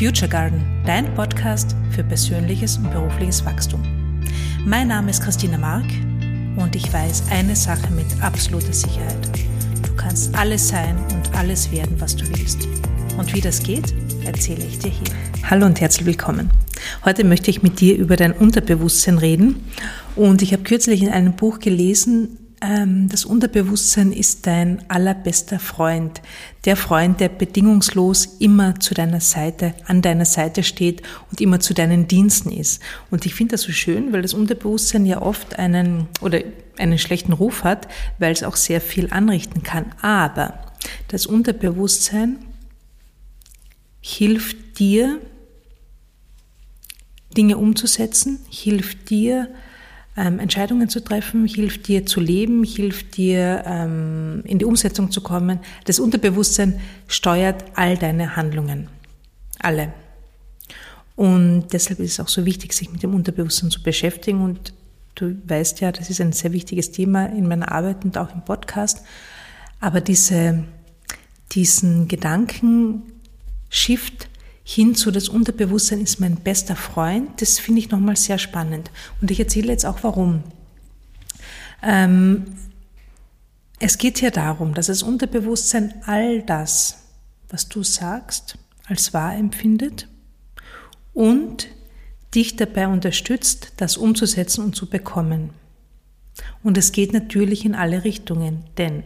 Future Garden, dein Podcast für persönliches und berufliches Wachstum. Mein Name ist Christina Mark und ich weiß eine Sache mit absoluter Sicherheit. Du kannst alles sein und alles werden, was du willst. Und wie das geht, erzähle ich dir hier. Hallo und herzlich willkommen. Heute möchte ich mit dir über dein Unterbewusstsein reden. Und ich habe kürzlich in einem Buch gelesen, das Unterbewusstsein ist dein allerbester Freund. Der Freund, der bedingungslos immer zu deiner Seite, an deiner Seite steht und immer zu deinen Diensten ist. Und ich finde das so schön, weil das Unterbewusstsein ja oft einen oder einen schlechten Ruf hat, weil es auch sehr viel anrichten kann. Aber das Unterbewusstsein hilft dir, Dinge umzusetzen, hilft dir, ähm, Entscheidungen zu treffen, hilft dir zu leben, hilft dir ähm, in die Umsetzung zu kommen. Das Unterbewusstsein steuert all deine Handlungen. Alle. Und deshalb ist es auch so wichtig, sich mit dem Unterbewusstsein zu beschäftigen. Und du weißt ja, das ist ein sehr wichtiges Thema in meiner Arbeit und auch im Podcast. Aber diese, diesen Gedankenshift hin zu das Unterbewusstsein ist mein bester Freund. Das finde ich nochmal sehr spannend. Und ich erzähle jetzt auch warum. Ähm, es geht hier darum, dass das Unterbewusstsein all das, was du sagst, als wahr empfindet und dich dabei unterstützt, das umzusetzen und zu bekommen. Und es geht natürlich in alle Richtungen, denn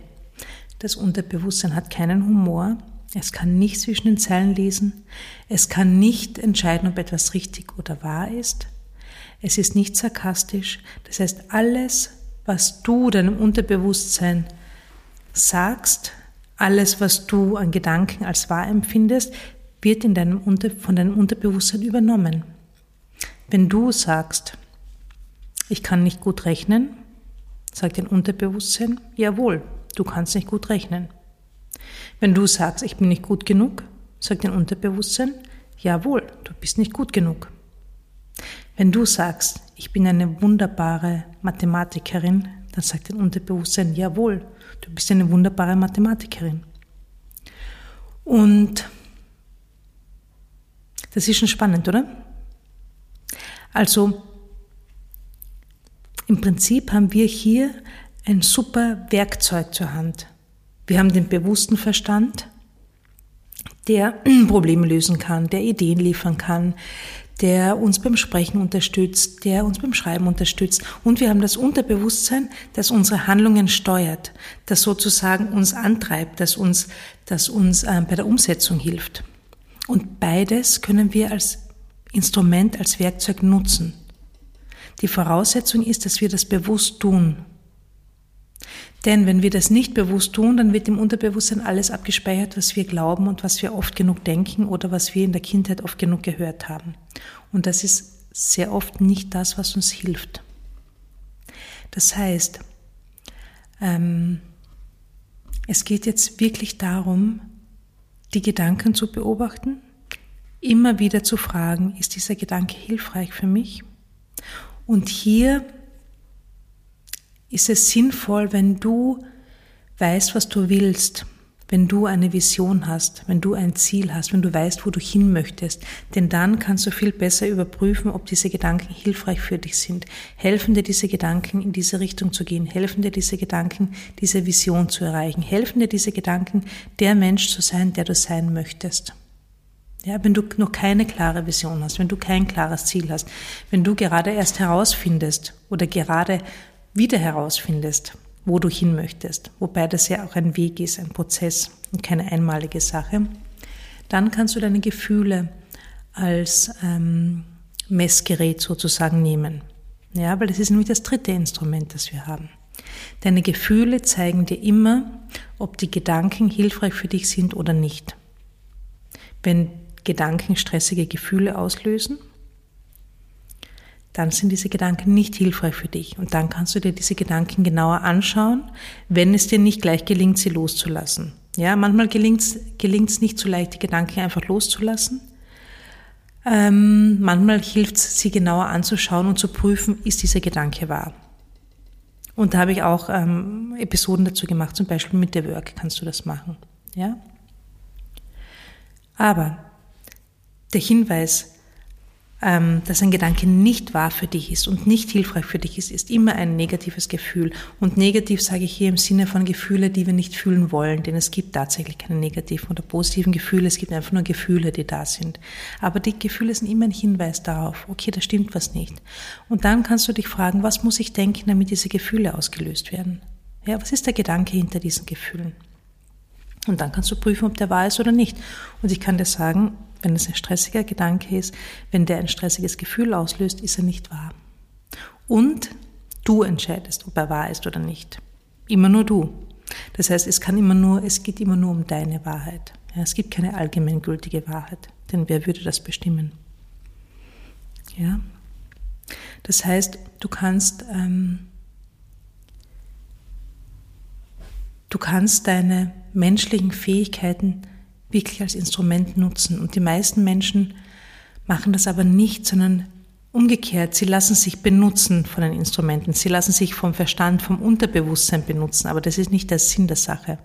das Unterbewusstsein hat keinen Humor, es kann nicht zwischen den Zeilen lesen. Es kann nicht entscheiden, ob etwas richtig oder wahr ist. Es ist nicht sarkastisch. Das heißt, alles, was du deinem Unterbewusstsein sagst, alles, was du an Gedanken als wahr empfindest, wird in deinem Unter von deinem Unterbewusstsein übernommen. Wenn du sagst, ich kann nicht gut rechnen, sagt dein Unterbewusstsein, jawohl, du kannst nicht gut rechnen. Wenn du sagst, ich bin nicht gut genug, sagt dein Unterbewusstsein, jawohl, du bist nicht gut genug. Wenn du sagst, ich bin eine wunderbare Mathematikerin, dann sagt dein Unterbewusstsein, jawohl, du bist eine wunderbare Mathematikerin. Und das ist schon spannend, oder? Also, im Prinzip haben wir hier ein super Werkzeug zur Hand. Wir haben den bewussten Verstand, der Probleme lösen kann, der Ideen liefern kann, der uns beim Sprechen unterstützt, der uns beim Schreiben unterstützt. Und wir haben das Unterbewusstsein, das unsere Handlungen steuert, das sozusagen uns antreibt, das uns, das uns äh, bei der Umsetzung hilft. Und beides können wir als Instrument, als Werkzeug nutzen. Die Voraussetzung ist, dass wir das bewusst tun. Denn wenn wir das nicht bewusst tun, dann wird im Unterbewusstsein alles abgespeichert, was wir glauben und was wir oft genug denken oder was wir in der Kindheit oft genug gehört haben. Und das ist sehr oft nicht das, was uns hilft. Das heißt, ähm, es geht jetzt wirklich darum, die Gedanken zu beobachten, immer wieder zu fragen, ist dieser Gedanke hilfreich für mich? Und hier ist es sinnvoll, wenn du weißt, was du willst, wenn du eine Vision hast, wenn du ein Ziel hast, wenn du weißt, wo du hin möchtest. Denn dann kannst du viel besser überprüfen, ob diese Gedanken hilfreich für dich sind. Helfen dir diese Gedanken, in diese Richtung zu gehen? Helfen dir diese Gedanken, diese Vision zu erreichen? Helfen dir diese Gedanken, der Mensch zu sein, der du sein möchtest? Ja, wenn du noch keine klare Vision hast, wenn du kein klares Ziel hast, wenn du gerade erst herausfindest oder gerade wieder herausfindest, wo du hin möchtest, wobei das ja auch ein Weg ist, ein Prozess und keine einmalige Sache, dann kannst du deine Gefühle als ähm, Messgerät sozusagen nehmen. Ja, weil das ist nämlich das dritte Instrument, das wir haben. Deine Gefühle zeigen dir immer, ob die Gedanken hilfreich für dich sind oder nicht. Wenn Gedanken stressige Gefühle auslösen, dann sind diese Gedanken nicht hilfreich für dich. Und dann kannst du dir diese Gedanken genauer anschauen, wenn es dir nicht gleich gelingt, sie loszulassen. Ja, manchmal gelingt es nicht so leicht, die Gedanken einfach loszulassen. Ähm, manchmal hilft es, sie genauer anzuschauen und zu prüfen, ist dieser Gedanke wahr. Und da habe ich auch ähm, Episoden dazu gemacht, zum Beispiel mit der Work kannst du das machen. Ja? Aber der Hinweis, ähm, dass ein Gedanke nicht wahr für dich ist und nicht hilfreich für dich ist, ist immer ein negatives Gefühl. Und negativ sage ich hier im Sinne von Gefühle, die wir nicht fühlen wollen, denn es gibt tatsächlich keine negativen oder positiven Gefühle, es gibt einfach nur Gefühle, die da sind. Aber die Gefühle sind immer ein Hinweis darauf, okay, da stimmt was nicht. Und dann kannst du dich fragen, was muss ich denken, damit diese Gefühle ausgelöst werden? Ja, was ist der Gedanke hinter diesen Gefühlen? Und dann kannst du prüfen, ob der wahr ist oder nicht. Und ich kann dir sagen, wenn es ein stressiger Gedanke ist, wenn der ein stressiges Gefühl auslöst, ist er nicht wahr. Und du entscheidest, ob er wahr ist oder nicht. Immer nur du. Das heißt, es kann immer nur, es geht immer nur um deine Wahrheit. Ja, es gibt keine allgemeingültige Wahrheit, denn wer würde das bestimmen? Ja. Das heißt, du kannst, ähm, du kannst deine menschlichen Fähigkeiten wirklich als Instrument nutzen. Und die meisten Menschen machen das aber nicht, sondern umgekehrt, sie lassen sich benutzen von den Instrumenten. Sie lassen sich vom Verstand, vom Unterbewusstsein benutzen. Aber das ist nicht der Sinn der Sache.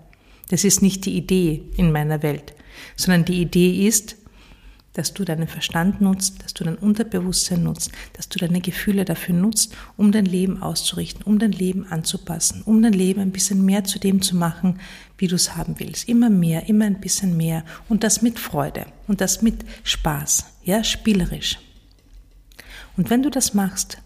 Das ist nicht die Idee in meiner Welt, sondern die Idee ist, dass du deinen Verstand nutzt, dass du dein Unterbewusstsein nutzt, dass du deine Gefühle dafür nutzt, um dein Leben auszurichten, um dein Leben anzupassen, um dein Leben ein bisschen mehr zu dem zu machen, wie du es haben willst. Immer mehr, immer ein bisschen mehr und das mit Freude und das mit Spaß, ja, spielerisch. Und wenn du das machst,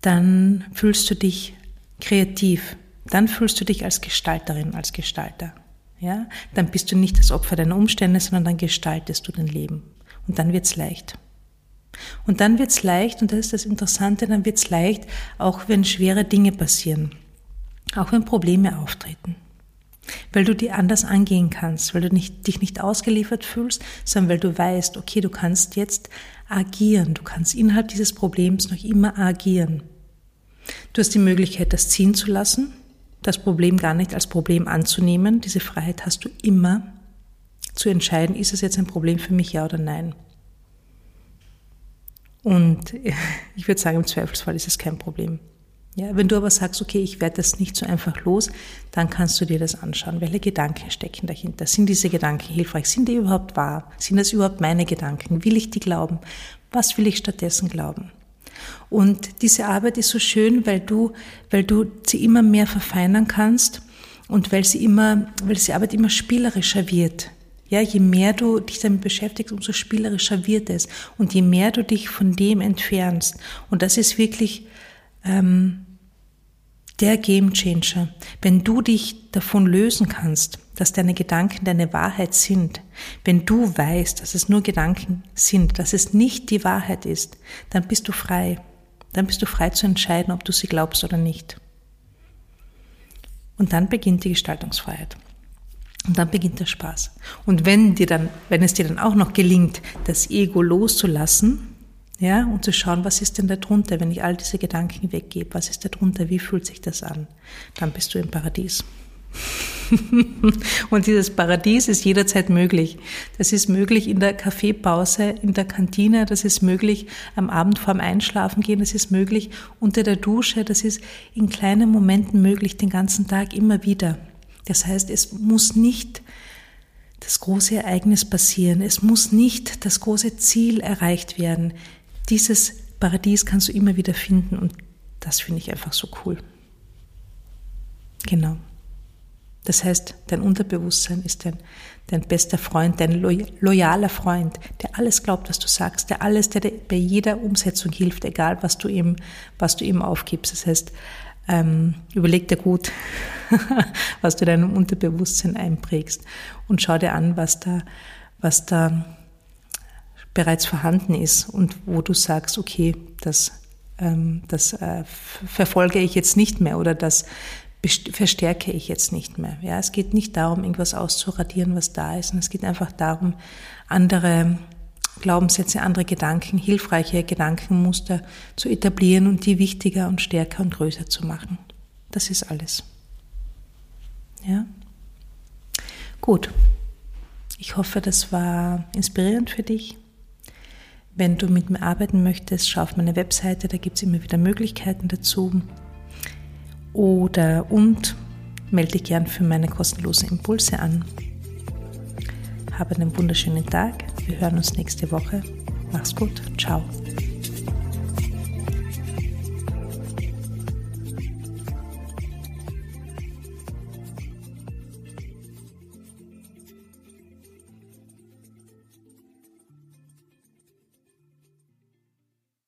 dann fühlst du dich kreativ, dann fühlst du dich als Gestalterin, als Gestalter ja, dann bist du nicht das Opfer deiner Umstände, sondern dann gestaltest du dein Leben. Und dann wird's leicht. Und dann wird's leicht, und das ist das Interessante, dann wird's leicht, auch wenn schwere Dinge passieren, auch wenn Probleme auftreten. Weil du die anders angehen kannst, weil du nicht, dich nicht ausgeliefert fühlst, sondern weil du weißt, okay, du kannst jetzt agieren, du kannst innerhalb dieses Problems noch immer agieren. Du hast die Möglichkeit, das ziehen zu lassen, das Problem gar nicht als Problem anzunehmen. Diese Freiheit hast du immer zu entscheiden, ist es jetzt ein Problem für mich, ja oder nein. Und ich würde sagen, im Zweifelsfall ist es kein Problem. Ja, wenn du aber sagst, okay, ich werde das nicht so einfach los, dann kannst du dir das anschauen. Welche Gedanken stecken dahinter? Sind diese Gedanken hilfreich? Sind die überhaupt wahr? Sind das überhaupt meine Gedanken? Will ich die glauben? Was will ich stattdessen glauben? Und diese Arbeit ist so schön, weil du, weil du sie immer mehr verfeinern kannst und weil sie immer, weil diese Arbeit immer spielerischer wird. Ja, je mehr du dich damit beschäftigst, umso spielerischer wird es. Und je mehr du dich von dem entfernst. Und das ist wirklich ähm, der Game Changer. Wenn du dich davon lösen kannst, dass deine Gedanken deine Wahrheit sind, wenn du weißt, dass es nur Gedanken sind, dass es nicht die Wahrheit ist, dann bist du frei. Dann bist du frei zu entscheiden, ob du sie glaubst oder nicht. Und dann beginnt die Gestaltungsfreiheit. Und dann beginnt der Spaß. Und wenn dir dann, wenn es dir dann auch noch gelingt, das Ego loszulassen, ja, und zu schauen, was ist denn da drunter, wenn ich all diese Gedanken weggebe, was ist da drunter, wie fühlt sich das an, dann bist du im Paradies. und dieses Paradies ist jederzeit möglich. Das ist möglich in der Kaffeepause, in der Kantine, das ist möglich am Abend vorm Einschlafen gehen, das ist möglich unter der Dusche, das ist in kleinen Momenten möglich, den ganzen Tag immer wieder. Das heißt, es muss nicht das große Ereignis passieren, es muss nicht das große Ziel erreicht werden. Dieses Paradies kannst du immer wieder finden und das finde ich einfach so cool. Genau. Das heißt, dein Unterbewusstsein ist dein, dein bester Freund, dein loyaler Freund, der alles glaubt, was du sagst, der alles, der dir bei jeder Umsetzung hilft, egal was du ihm, was du ihm aufgibst. Das heißt, ähm, überleg dir gut, was du deinem Unterbewusstsein einprägst und schau dir an, was da, was da bereits vorhanden ist und wo du sagst, okay, das, ähm, das äh, verfolge ich jetzt nicht mehr oder das verstärke ich jetzt nicht mehr. Ja, es geht nicht darum, irgendwas auszuradieren, was da ist, sondern es geht einfach darum, andere Glaubenssätze, andere Gedanken, hilfreiche Gedankenmuster zu etablieren und die wichtiger und stärker und größer zu machen. Das ist alles. Ja? Gut. Ich hoffe, das war inspirierend für dich. Wenn du mit mir arbeiten möchtest, schau auf meine Webseite, da gibt es immer wieder Möglichkeiten dazu oder und melde dich gern für meine kostenlosen Impulse an. Habe einen wunderschönen Tag Wir hören uns nächste Woche. Mach's gut. Ciao.